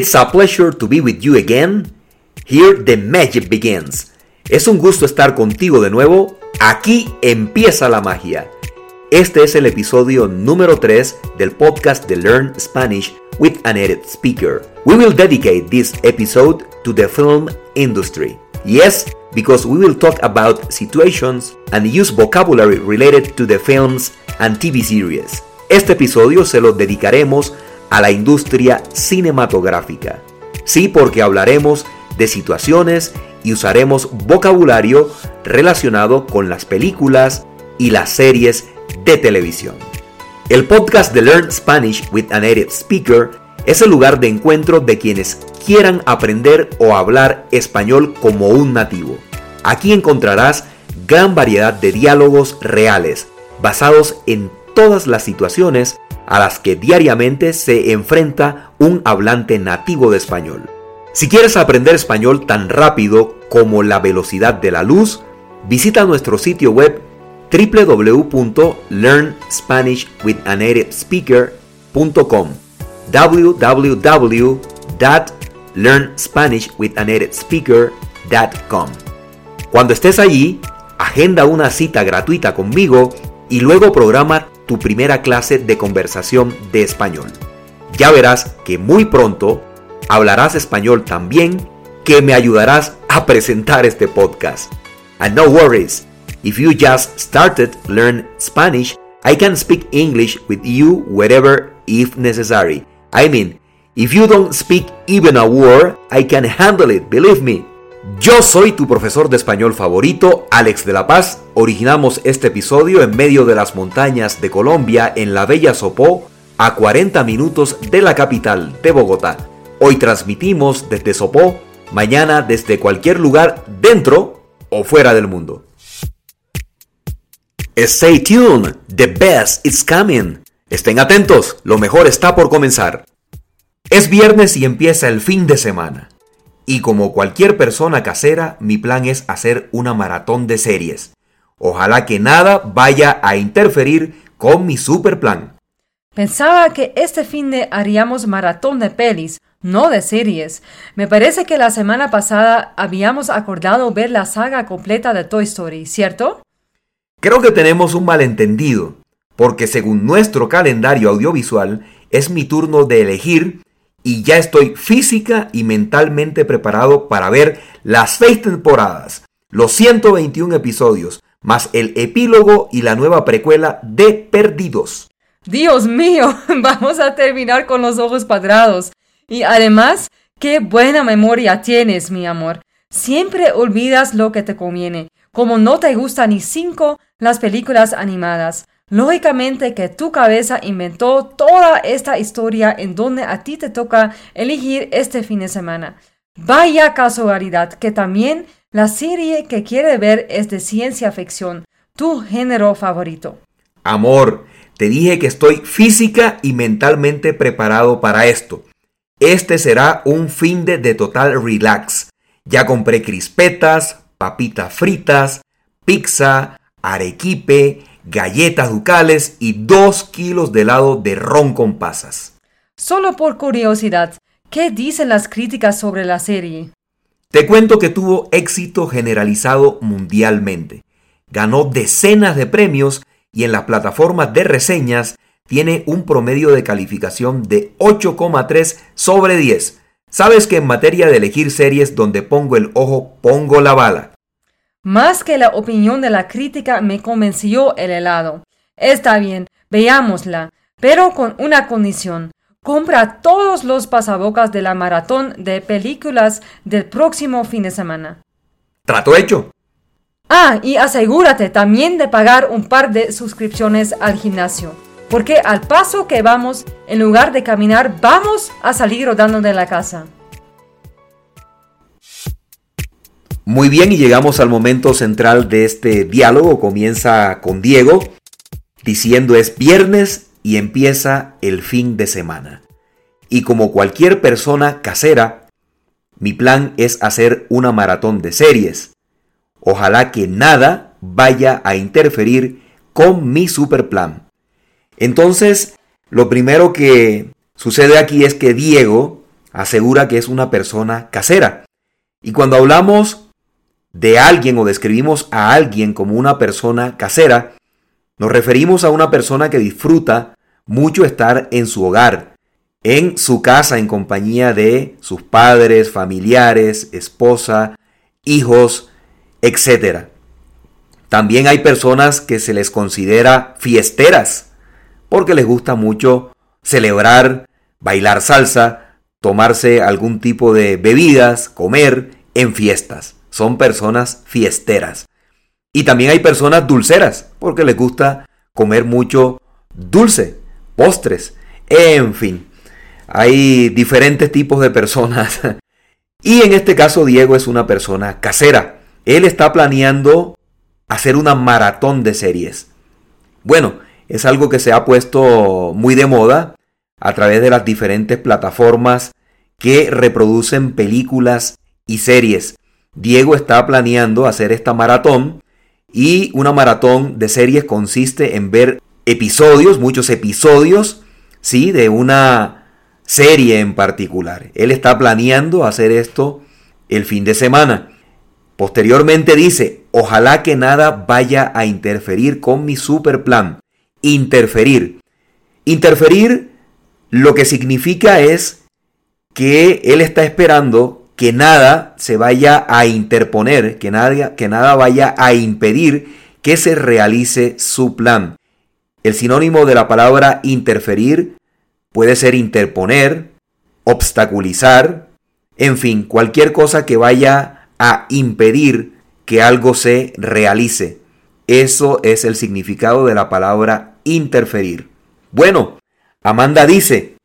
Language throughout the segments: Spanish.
It's a pleasure to be with you again. Here the magic begins. Es un gusto estar contigo de nuevo. Aquí empieza la magia. Este es el episodio número 3 del podcast de Learn Spanish with an Edit Speaker. We will dedicate this episode to the film industry. Yes, because we will talk about situations and use vocabulary related to the films and TV series. Este episodio se lo dedicaremos la industria cinematográfica. Sí, porque hablaremos de situaciones y usaremos vocabulario relacionado con las películas y las series de televisión. El podcast de Learn Spanish with an Native Speaker es el lugar de encuentro de quienes quieran aprender o hablar español como un nativo. Aquí encontrarás gran variedad de diálogos reales, basados en todas las situaciones a las que diariamente se enfrenta un hablante nativo de español. Si quieres aprender español tan rápido como la velocidad de la luz, visita nuestro sitio web www.learnspanishwithanatedespeaker.com www.learnspanishwithanatedespeaker.com Cuando estés allí, agenda una cita gratuita conmigo y luego programa tu primera clase de conversación de español. Ya verás que muy pronto hablarás español tan bien que me ayudarás a presentar este podcast. And no worries, if you just started learn Spanish, I can speak English with you wherever if necessary. I mean, if you don't speak even a word, I can handle it, believe me. Yo soy tu profesor de español favorito, Alex de la Paz. Originamos este episodio en medio de las montañas de Colombia, en la bella Sopó, a 40 minutos de la capital de Bogotá. Hoy transmitimos desde Sopó, mañana desde cualquier lugar dentro o fuera del mundo. Stay tuned, the best is coming. Estén atentos, lo mejor está por comenzar. Es viernes y empieza el fin de semana. Y como cualquier persona casera, mi plan es hacer una maratón de series. Ojalá que nada vaya a interferir con mi super plan. Pensaba que este fin de haríamos maratón de pelis, no de series. Me parece que la semana pasada habíamos acordado ver la saga completa de Toy Story, ¿cierto? Creo que tenemos un malentendido, porque según nuestro calendario audiovisual es mi turno de elegir y ya estoy física y mentalmente preparado para ver las seis temporadas, los 121 episodios, más el epílogo y la nueva precuela de Perdidos. Dios mío, vamos a terminar con los ojos cuadrados. Y además, qué buena memoria tienes, mi amor. Siempre olvidas lo que te conviene, como no te gustan ni cinco las películas animadas. Lógicamente que tu cabeza inventó toda esta historia en donde a ti te toca elegir este fin de semana. Vaya casualidad que también la serie que quiere ver es de ciencia ficción, tu género favorito. Amor, te dije que estoy física y mentalmente preparado para esto. Este será un fin de, de total relax. Ya compré crispetas, papitas fritas, pizza, arequipe, galletas ducales y dos kilos de helado de ron con pasas. Solo por curiosidad, ¿qué dicen las críticas sobre la serie? Te cuento que tuvo éxito generalizado mundialmente. Ganó decenas de premios y en las plataformas de reseñas tiene un promedio de calificación de 8,3 sobre 10. Sabes que en materia de elegir series donde pongo el ojo, pongo la bala. Más que la opinión de la crítica me convenció el helado. Está bien, veámosla, pero con una condición. Compra todos los pasabocas de la maratón de películas del próximo fin de semana. Trato hecho. Ah, y asegúrate también de pagar un par de suscripciones al gimnasio. Porque al paso que vamos, en lugar de caminar, vamos a salir rodando de la casa. Muy bien, y llegamos al momento central de este diálogo. Comienza con Diego diciendo es viernes y empieza el fin de semana. Y como cualquier persona casera, mi plan es hacer una maratón de series. Ojalá que nada vaya a interferir con mi super plan. Entonces, lo primero que sucede aquí es que Diego asegura que es una persona casera. Y cuando hablamos de alguien o describimos a alguien como una persona casera, nos referimos a una persona que disfruta mucho estar en su hogar, en su casa en compañía de sus padres, familiares, esposa, hijos, etc. También hay personas que se les considera fiesteras porque les gusta mucho celebrar, bailar salsa, tomarse algún tipo de bebidas, comer en fiestas. Son personas fiesteras. Y también hay personas dulceras porque les gusta comer mucho dulce, postres, en fin. Hay diferentes tipos de personas. Y en este caso Diego es una persona casera. Él está planeando hacer una maratón de series. Bueno, es algo que se ha puesto muy de moda a través de las diferentes plataformas que reproducen películas y series. Diego está planeando hacer esta maratón y una maratón de series consiste en ver episodios, muchos episodios, ¿sí? De una serie en particular. Él está planeando hacer esto el fin de semana. Posteriormente dice, ojalá que nada vaya a interferir con mi super plan. Interferir. Interferir lo que significa es que él está esperando que nada se vaya a interponer, que nada, que nada vaya a impedir que se realice su plan. El sinónimo de la palabra interferir puede ser interponer, obstaculizar, en fin, cualquier cosa que vaya a impedir que algo se realice. Eso es el significado de la palabra interferir. Bueno, Amanda dice,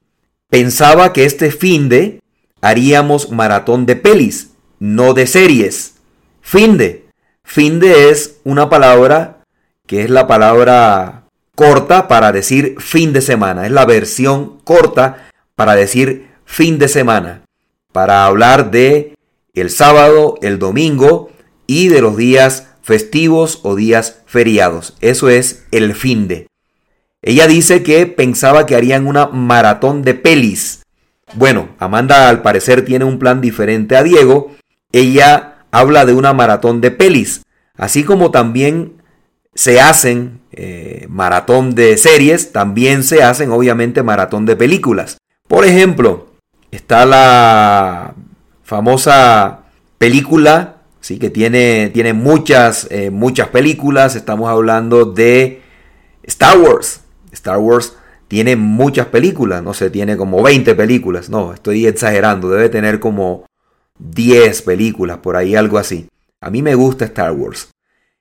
pensaba que este fin de haríamos maratón de pelis, no de series. Fin de. Fin de es una palabra que es la palabra corta para decir fin de semana. Es la versión corta para decir fin de semana. Para hablar de el sábado, el domingo y de los días festivos o días feriados. Eso es el fin de. Ella dice que pensaba que harían una maratón de pelis. Bueno, Amanda al parecer tiene un plan diferente a Diego. Ella habla de una maratón de pelis. Así como también se hacen eh, maratón de series, también se hacen obviamente maratón de películas. Por ejemplo, está la famosa película, ¿sí? que tiene, tiene muchas, eh, muchas películas. Estamos hablando de Star Wars. Star Wars tiene muchas películas, no sé, tiene como 20 películas. No, estoy exagerando, debe tener como 10 películas, por ahí algo así. A mí me gusta Star Wars.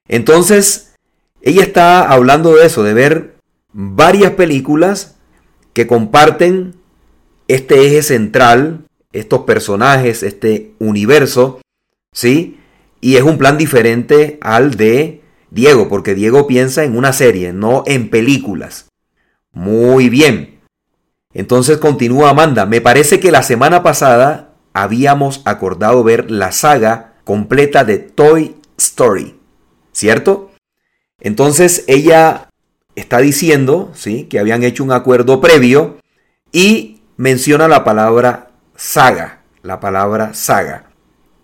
Entonces, ella está hablando de eso, de ver varias películas que comparten este eje central estos personajes, este universo, ¿sí? Y es un plan diferente al de Diego, porque Diego piensa en una serie, no en películas. Muy bien. Entonces continúa Amanda. Me parece que la semana pasada habíamos acordado ver la saga completa de Toy Story, ¿cierto? Entonces ella está diciendo, ¿sí? Que habían hecho un acuerdo previo y menciona la palabra saga, la palabra saga.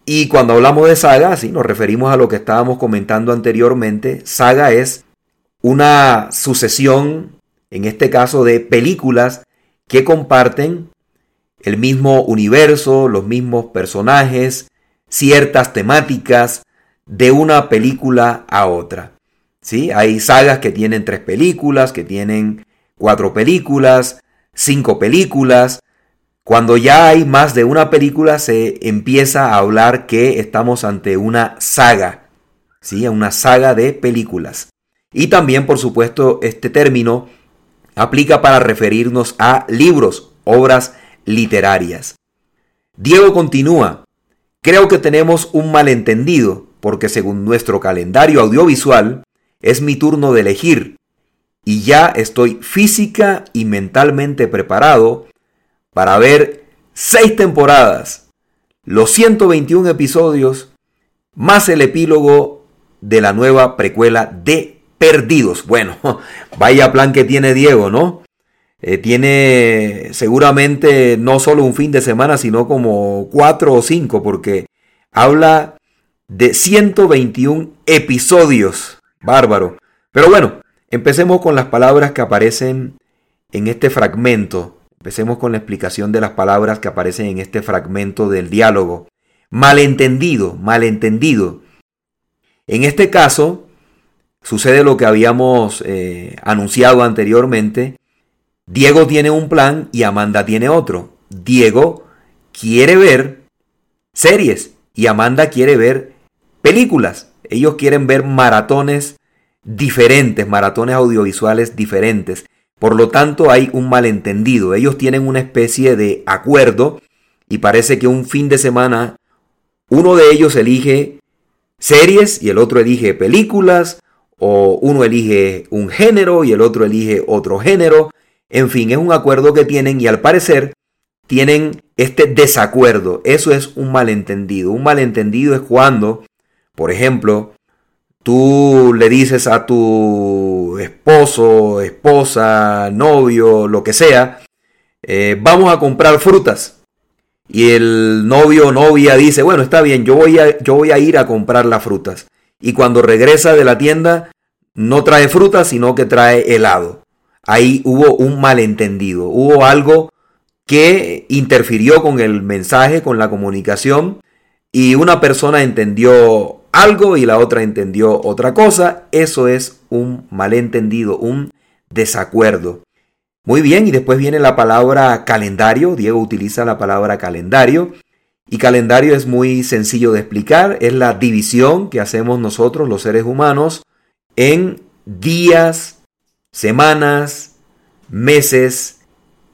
Y cuando hablamos de saga, sí, nos referimos a lo que estábamos comentando anteriormente. Saga es una sucesión, en este caso, de películas que comparten el mismo universo, los mismos personajes, ciertas temáticas de una película a otra. ¿Sí? Hay sagas que tienen tres películas, que tienen cuatro películas, cinco películas, cuando ya hay más de una película se empieza a hablar que estamos ante una saga, ¿sí? Una saga de películas. Y también, por supuesto, este término aplica para referirnos a libros, obras literarias. Diego continúa, creo que tenemos un malentendido, porque según nuestro calendario audiovisual, es mi turno de elegir, y ya estoy física y mentalmente preparado para ver seis temporadas, los 121 episodios, más el epílogo de la nueva precuela de Perdidos. Bueno, vaya plan que tiene Diego, ¿no? eh, tiene seguramente no solo un fin de semana, sino como cuatro o cinco, porque habla de 121 episodios. Bárbaro. Pero bueno, empecemos con las palabras que aparecen en este fragmento. Empecemos con la explicación de las palabras que aparecen en este fragmento del diálogo. Malentendido, malentendido. En este caso, sucede lo que habíamos eh, anunciado anteriormente. Diego tiene un plan y Amanda tiene otro. Diego quiere ver series y Amanda quiere ver películas. Ellos quieren ver maratones diferentes, maratones audiovisuales diferentes. Por lo tanto, hay un malentendido. Ellos tienen una especie de acuerdo y parece que un fin de semana uno de ellos elige series y el otro elige películas, o uno elige un género y el otro elige otro género. En fin, es un acuerdo que tienen y al parecer tienen este desacuerdo. Eso es un malentendido. Un malentendido es cuando, por ejemplo, tú le dices a tu esposo, esposa, novio, lo que sea, eh, vamos a comprar frutas. Y el novio o novia dice, bueno, está bien, yo voy, a, yo voy a ir a comprar las frutas. Y cuando regresa de la tienda, no trae frutas, sino que trae helado ahí hubo un malentendido, hubo algo que interfirió con el mensaje, con la comunicación, y una persona entendió algo y la otra entendió otra cosa. Eso es un malentendido, un desacuerdo. Muy bien, y después viene la palabra calendario. Diego utiliza la palabra calendario. Y calendario es muy sencillo de explicar. Es la división que hacemos nosotros, los seres humanos, en días, semanas, meses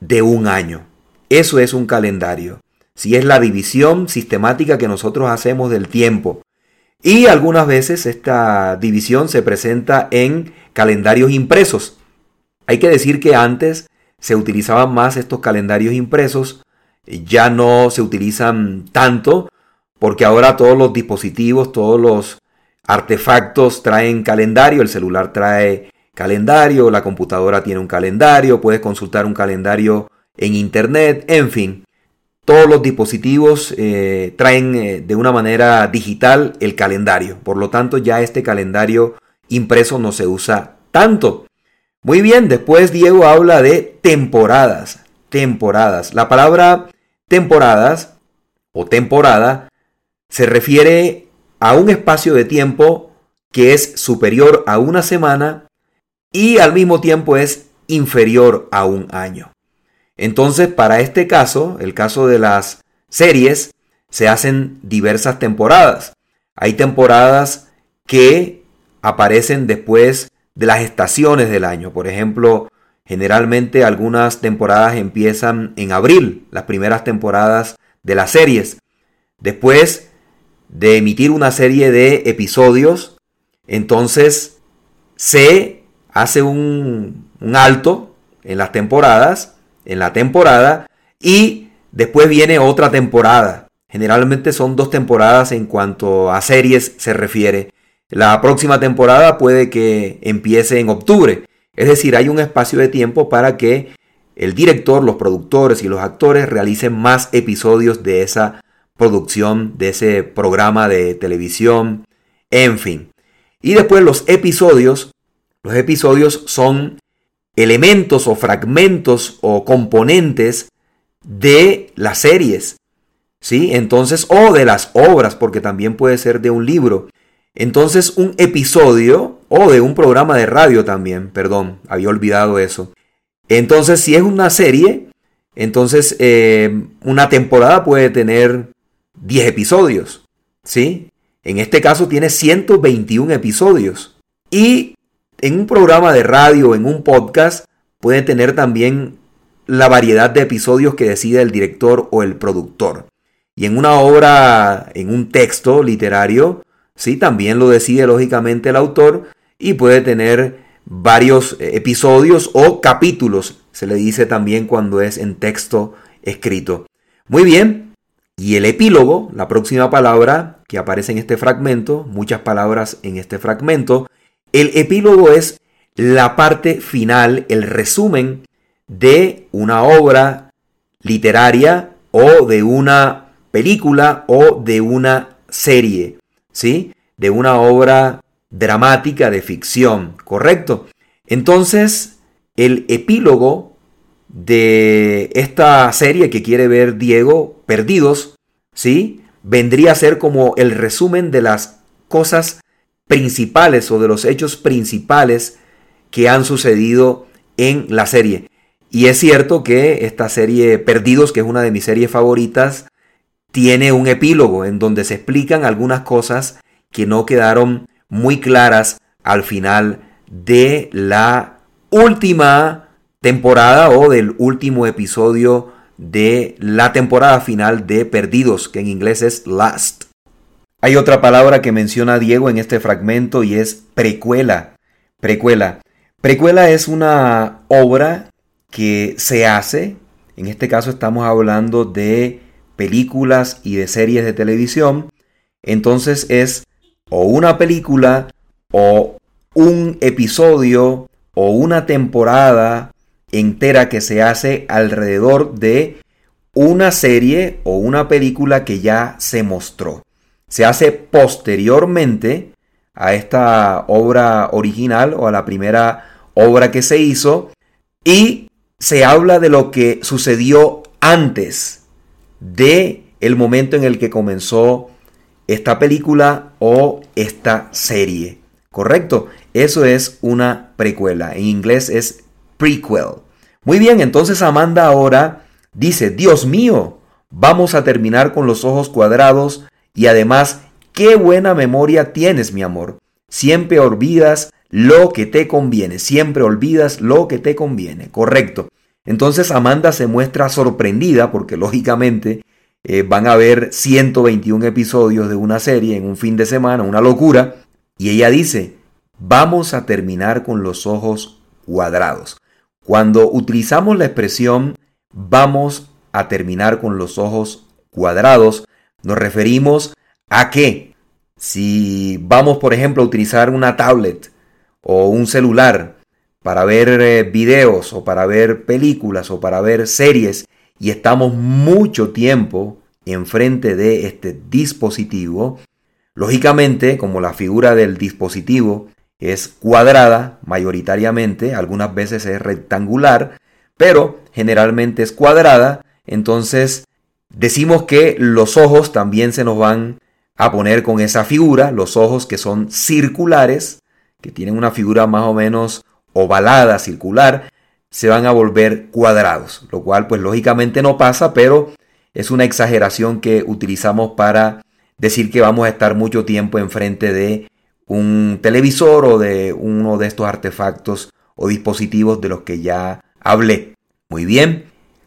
de un año. Eso es un calendario. Si es la división sistemática que nosotros hacemos del tiempo. Y algunas veces esta división se presenta en calendarios impresos. Hay que decir que antes se utilizaban más estos calendarios impresos, ya no se utilizan tanto porque ahora todos los dispositivos, todos los artefactos traen calendario, el celular trae calendario, la computadora tiene un calendario, puedes consultar un calendario en internet, en fin. Todos los dispositivos eh, traen eh, de una manera digital el calendario. Por lo tanto, ya este calendario impreso no se usa tanto. Muy bien, después Diego habla de temporadas. Temporadas. La palabra temporadas o temporada se refiere a un espacio de tiempo que es superior a una semana y al mismo tiempo es inferior a un año. Entonces, para este caso, el caso de las series, se hacen diversas temporadas. Hay temporadas que aparecen después de las estaciones del año. Por ejemplo, generalmente algunas temporadas empiezan en abril, las primeras temporadas de las series. Después de emitir una serie de episodios, entonces se hace un, alto en las temporadas, en la temporada, y después viene otra temporada. Generalmente son dos temporadas en cuanto a series se refiere. La próxima temporada puede que empiece en octubre. Es decir, hay un espacio de tiempo para que el director, los productores y los actores realicen más episodios de esa producción, de ese programa de televisión, en fin. Y después los episodios los episodios son elementos o fragmentos o componentes de las series, ¿sí? Entonces, o de las obras, porque también puede ser de un libro. Entonces, un episodio o de un programa de radio también, perdón, había olvidado eso. Entonces, si es una serie, entonces eh, una temporada puede tener 10 episodios, ¿sí? En este caso tiene 121 episodios. Y en un programa de radio, en un podcast, puede tener también la variedad de episodios que decide el director o el productor. Y en una obra, en un texto literario, sí, también lo decide lógicamente el autor y puede tener varios eh, episodios o capítulos, se le dice también cuando es en texto escrito. Muy bien, y el epílogo, la próxima palabra que aparece en este fragmento, muchas palabras en este fragmento, el epílogo es la parte final, el resumen de una obra literaria o de una película o de una serie, ¿sí? De una obra dramática de ficción, ¿correcto? Entonces, el epílogo de esta serie que quiere ver Diego, Perdidos, ¿sí? Vendría a ser como el resumen de las cosas principales o de los hechos principales que han sucedido en la serie. Y es cierto que esta serie Perdidos, que es una de mis series favoritas, tiene un epílogo en donde se explican algunas cosas que no quedaron muy claras al final de la última temporada o del último episodio de la temporada final de Perdidos, que en inglés es Last. Hay otra palabra que menciona Diego en este fragmento y es precuela. Precuela. Precuela es una obra que se hace, en este caso estamos hablando de películas y de series de televisión, entonces es o una película o un episodio o una temporada entera que se hace alrededor de una serie o una película que ya se mostró. Se hace posteriormente a esta obra original o a la primera obra que se hizo y se habla de lo que sucedió antes de el momento en el que comenzó esta película o esta serie. ¿Correcto? Eso es una precuela. En inglés es prequel. Muy bien, entonces Amanda ahora dice, Dios mío, vamos a terminar con los ojos cuadrados y además, qué buena memoria tienes, mi amor. Siempre olvidas lo que te conviene, siempre olvidas lo que te conviene, correcto. Entonces Amanda se muestra sorprendida porque lógicamente eh, van a haber 121 episodios de una serie en un fin de semana, una locura. Y ella dice, vamos a terminar con los ojos cuadrados. Cuando utilizamos la expresión vamos a terminar con los ojos cuadrados, nos referimos a que si vamos, por ejemplo, a utilizar una tablet o un celular para ver eh, videos o para ver películas o para ver series y estamos mucho tiempo enfrente de este dispositivo, lógicamente, como la figura del dispositivo es cuadrada mayoritariamente, algunas veces es rectangular, pero generalmente es cuadrada, entonces decimos que los ojos también se nos van a poner con esa figura, los ojos que son circulares, que tienen una figura más o menos ovalada, circular, se van a volver cuadrados, lo cual pues lógicamente no pasa, pero es una exageración que utilizamos para decir que vamos a estar mucho tiempo enfrente de un televisor o de uno de estos artefactos o dispositivos de los que ya hablé. Muy bien,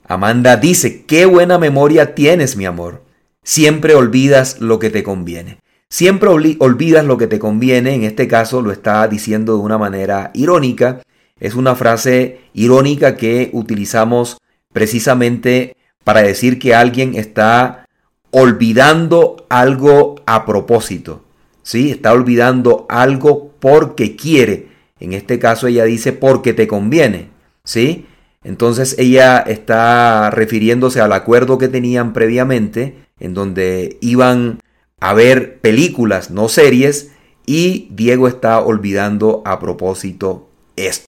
Amanda dice, qué buena memoria tienes, mi amor. Siempre olvidas lo que te conviene. Siempre olvidas lo que te conviene, en este caso lo está diciendo de una manera irónica. Es una frase irónica que utilizamos precisamente para decir que alguien está olvidando algo a propósito. ¿Sí? Está olvidando algo porque quiere. En este caso ella dice porque te conviene. ¿Sí? Entonces ella está refiriéndose al acuerdo que tenían previamente, en donde iban a ver películas, no series, y Diego está olvidando a propósito esto.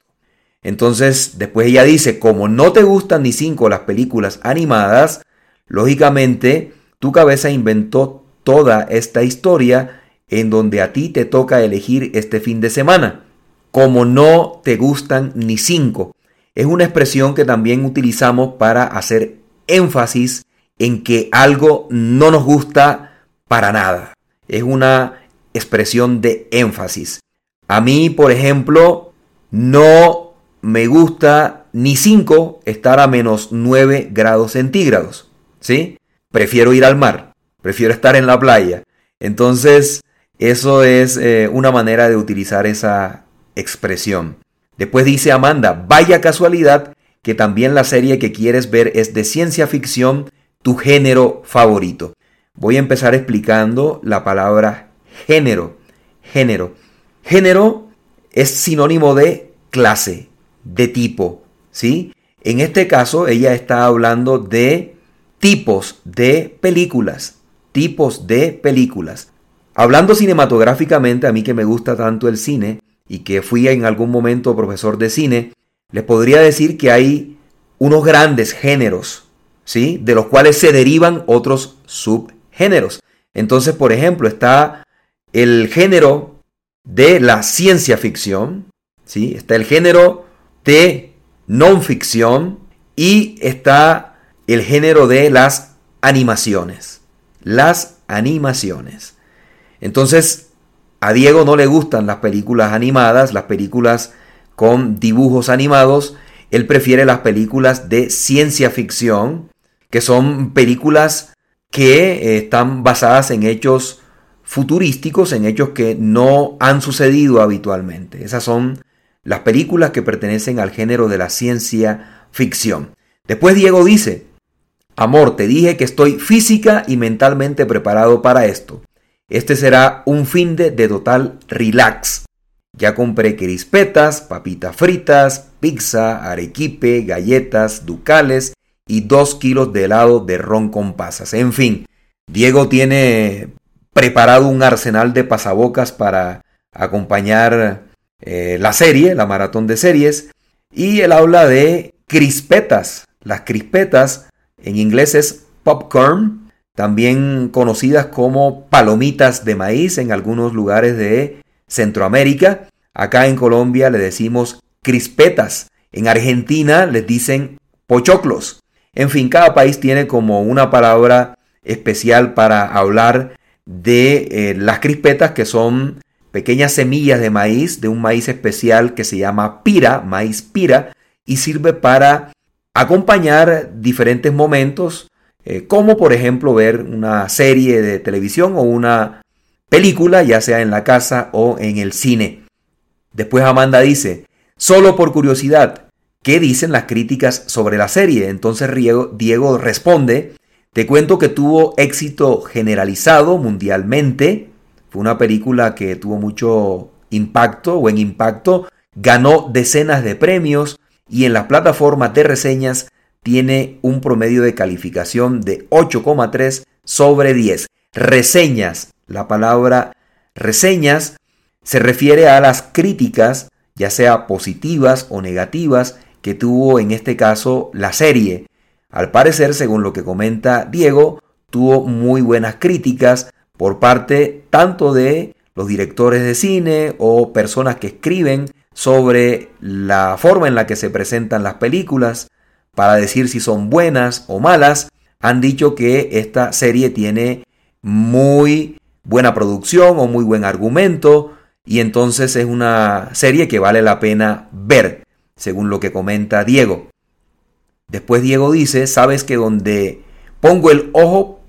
Entonces, después ella dice, como no te gustan ni cinco las películas animadas, lógicamente tu cabeza inventó toda esta historia en donde a ti te toca elegir este fin de semana. Como no te gustan ni cinco. Es una expresión que también utilizamos para hacer énfasis en que algo no nos gusta para nada. Es una expresión de énfasis. A mí, por ejemplo, no me gusta ni 5 estar a menos 9 grados centígrados. ¿Sí? Prefiero ir al mar, prefiero estar en la playa. Entonces, eso es eh, una manera de utilizar esa expresión. Después dice Amanda, vaya casualidad que también la serie que quieres ver es de ciencia ficción, tu género favorito. Voy a empezar explicando la palabra género. Género. Género es sinónimo de clase, de tipo, ¿sí? En este caso, ella está hablando de tipos de películas, tipos de películas. Hablando cinematográficamente, a mí que me gusta tanto el cine y que fui en algún momento profesor de cine, les podría decir que hay unos grandes géneros, ¿sí? De los cuales se derivan otros subgéneros. Entonces, por ejemplo, está el género de la ciencia ficción, ¿sí? Está el género de non ficción y está el género de las animaciones. Las animaciones. Entonces, a Diego no le gustan las películas animadas, las películas con dibujos animados. Él prefiere las películas de ciencia ficción, que son películas que eh, están basadas en hechos futurísticos, en hechos que no han sucedido habitualmente. Esas son las películas que pertenecen al género de la ciencia ficción. Después Diego dice, Amor, te dije que estoy física y mentalmente preparado para esto. Este será un fin de, total relax. Ya compré crispetas, papitas fritas, pizza, arequipe, galletas, ducales y dos kilos de helado de ron con pasas. En fin, Diego tiene preparado un arsenal de pasabocas para acompañar eh, la serie, la maratón de series. Y él habla de crispetas. Las crispetas en inglés es popcorn, también conocidas como palomitas de maíz en algunos lugares de Centroamérica. Acá en Colombia le decimos crispetas. En Argentina les dicen pochoclos. En fin, cada país tiene como una palabra especial para hablar de eh, las crispetas que son pequeñas semillas de maíz, de un maíz especial que se llama pira, maíz pira, y sirve para acompañar diferentes momentos, eh, como por ejemplo ver una serie de televisión o una película, ya sea en la casa o en el cine. Después Amanda dice, solo por curiosidad, ¿qué dicen las críticas sobre la serie? Entonces Diego responde, te cuento que tuvo éxito generalizado mundialmente, fue una película que tuvo mucho impacto, buen impacto, ganó decenas de premios y en las plataformas de reseñas tiene un promedio de calificación de 8,3 sobre 10. Reseñas, la palabra reseñas se refiere a las críticas, ya sea positivas o negativas, que tuvo en este caso la serie. Al parecer, según lo que comenta Diego, tuvo muy buenas críticas por parte tanto de los directores de cine o personas que escriben sobre la forma en la que se presentan las películas para decir si son buenas o malas, han dicho que esta serie tiene muy buena producción o muy buen argumento y entonces es una serie que vale la pena ver, según lo que comenta Diego. Después Diego dice, sabes que donde pongo el ojo,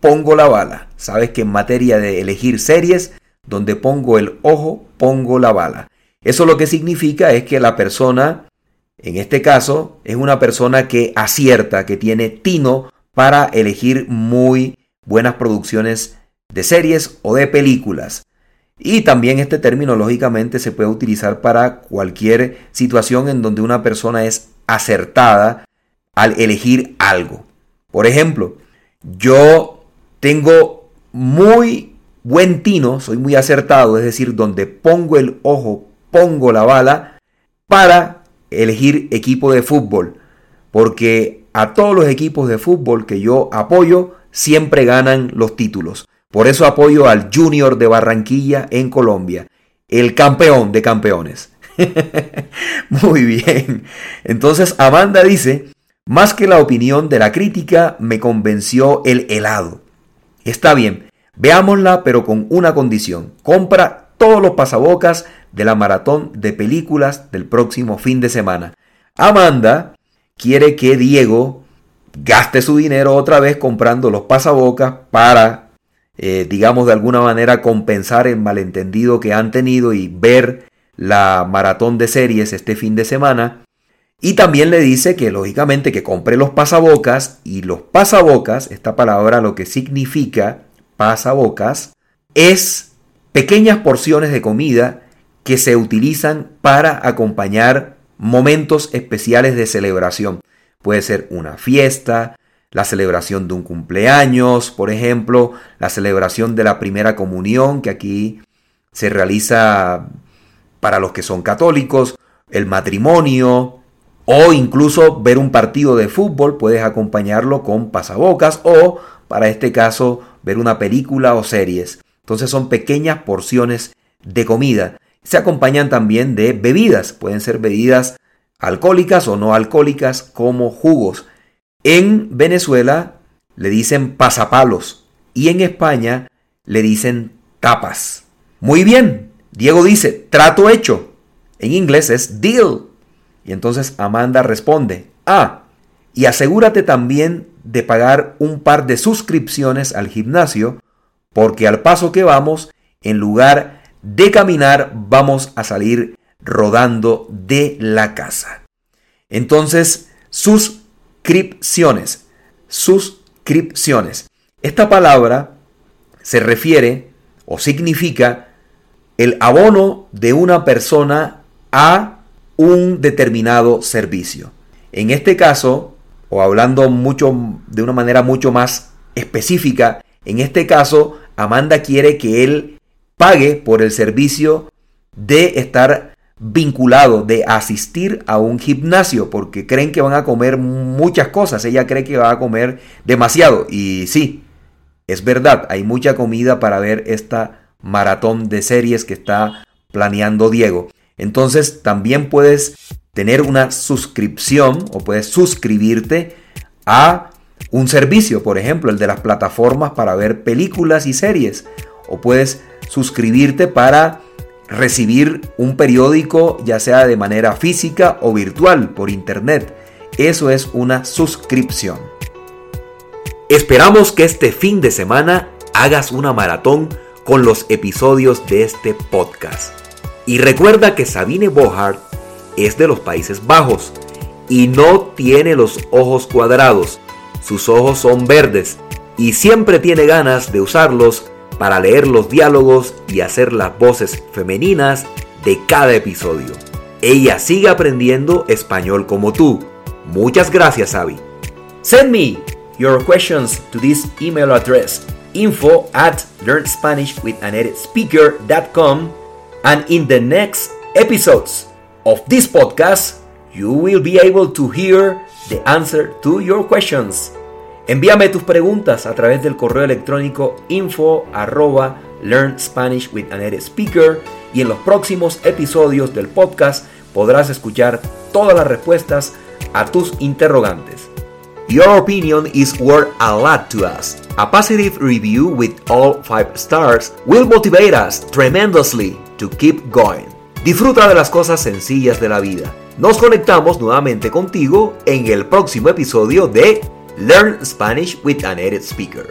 pongo la bala. Sabes que en materia de elegir series, donde pongo el ojo, pongo la bala. Eso lo que significa es que la persona, en este caso, es una persona que acierta, que tiene tino para elegir muy buenas producciones de series o de películas. Y también este término lógicamente se puede utilizar para cualquier situación en donde una persona es acertada al elegir algo. Por ejemplo, yo tengo muy buen tino, soy muy acertado, es decir, donde pongo el ojo, pongo la bala para elegir equipo de fútbol. Porque a todos los equipos de fútbol que yo apoyo siempre ganan los títulos. Por eso apoyo al Junior de Barranquilla en Colombia, el campeón de campeones. Muy bien. Entonces Amanda dice, más que la opinión de la crítica, me convenció el helado. Está bien, veámosla pero con una condición. Compra todos los pasabocas de la maratón de películas del próximo fin de semana. Amanda quiere que Diego gaste su dinero otra vez comprando los pasabocas para, eh, digamos, de alguna manera compensar el malentendido que han tenido y ver la maratón de series este fin de semana. Y también le dice que lógicamente que compre los pasabocas y los pasabocas, esta palabra lo que significa pasabocas, es pequeñas porciones de comida que se utilizan para acompañar momentos especiales de celebración. Puede ser una fiesta, la celebración de un cumpleaños, por ejemplo, la celebración de la primera comunión, que aquí se realiza para los que son católicos, el matrimonio, o incluso ver un partido de fútbol, puedes acompañarlo con pasabocas, o para este caso, ver una película o series. Entonces son pequeñas porciones de comida. Se acompañan también de bebidas, pueden ser bebidas alcohólicas o no alcohólicas como jugos. En Venezuela le dicen pasapalos y en España le dicen tapas. Muy bien, Diego dice, trato hecho. En inglés es deal. Y entonces Amanda responde, ah, y asegúrate también de pagar un par de suscripciones al gimnasio, porque al paso que vamos, en lugar de caminar, vamos a salir rodando de la casa. Entonces, suscripciones, suscripciones. Esta palabra se refiere o significa el abono de una persona a un determinado servicio. En este caso, o hablando mucho de una manera mucho más específica, en este caso, Amanda quiere que él pague por el servicio de estar vinculado, de asistir a un gimnasio, porque creen que van a comer muchas cosas. Ella cree que va a comer demasiado. Y sí, es verdad, hay mucha comida para ver esta maratón de series que está planeando Diego. Entonces también puedes tener una suscripción o puedes suscribirte a un servicio, por ejemplo, el de las plataformas para ver películas y series. O puedes suscribirte para recibir un periódico ya sea de manera física o virtual por internet. Eso es una suscripción. Esperamos que este fin de semana hagas una maratón con los episodios de este podcast. Y recuerda que Sabine Bohart es de los Países Bajos y no tiene los ojos cuadrados. Sus ojos son verdes y siempre tiene ganas de usarlos para leer los diálogos y hacer las voces femeninas de cada episodio. Ella sigue aprendiendo español como tú. Muchas gracias, Abby. Send me your questions to this email address info at learnspanishwithaneditspeaker.com and in the next episodes of this podcast you will be able to hear the answer to your questions. Envíame tus preguntas a través del correo electrónico info learn Spanish with speaker y en los próximos episodios del podcast podrás escuchar todas las respuestas a tus interrogantes. Your opinion is worth a lot to us. A positive review with all 5 stars will motivate us tremendously to keep going. Disfruta de las cosas sencillas de la vida. Nos conectamos nuevamente contigo en el próximo episodio de Learn Spanish with an Edit Speaker.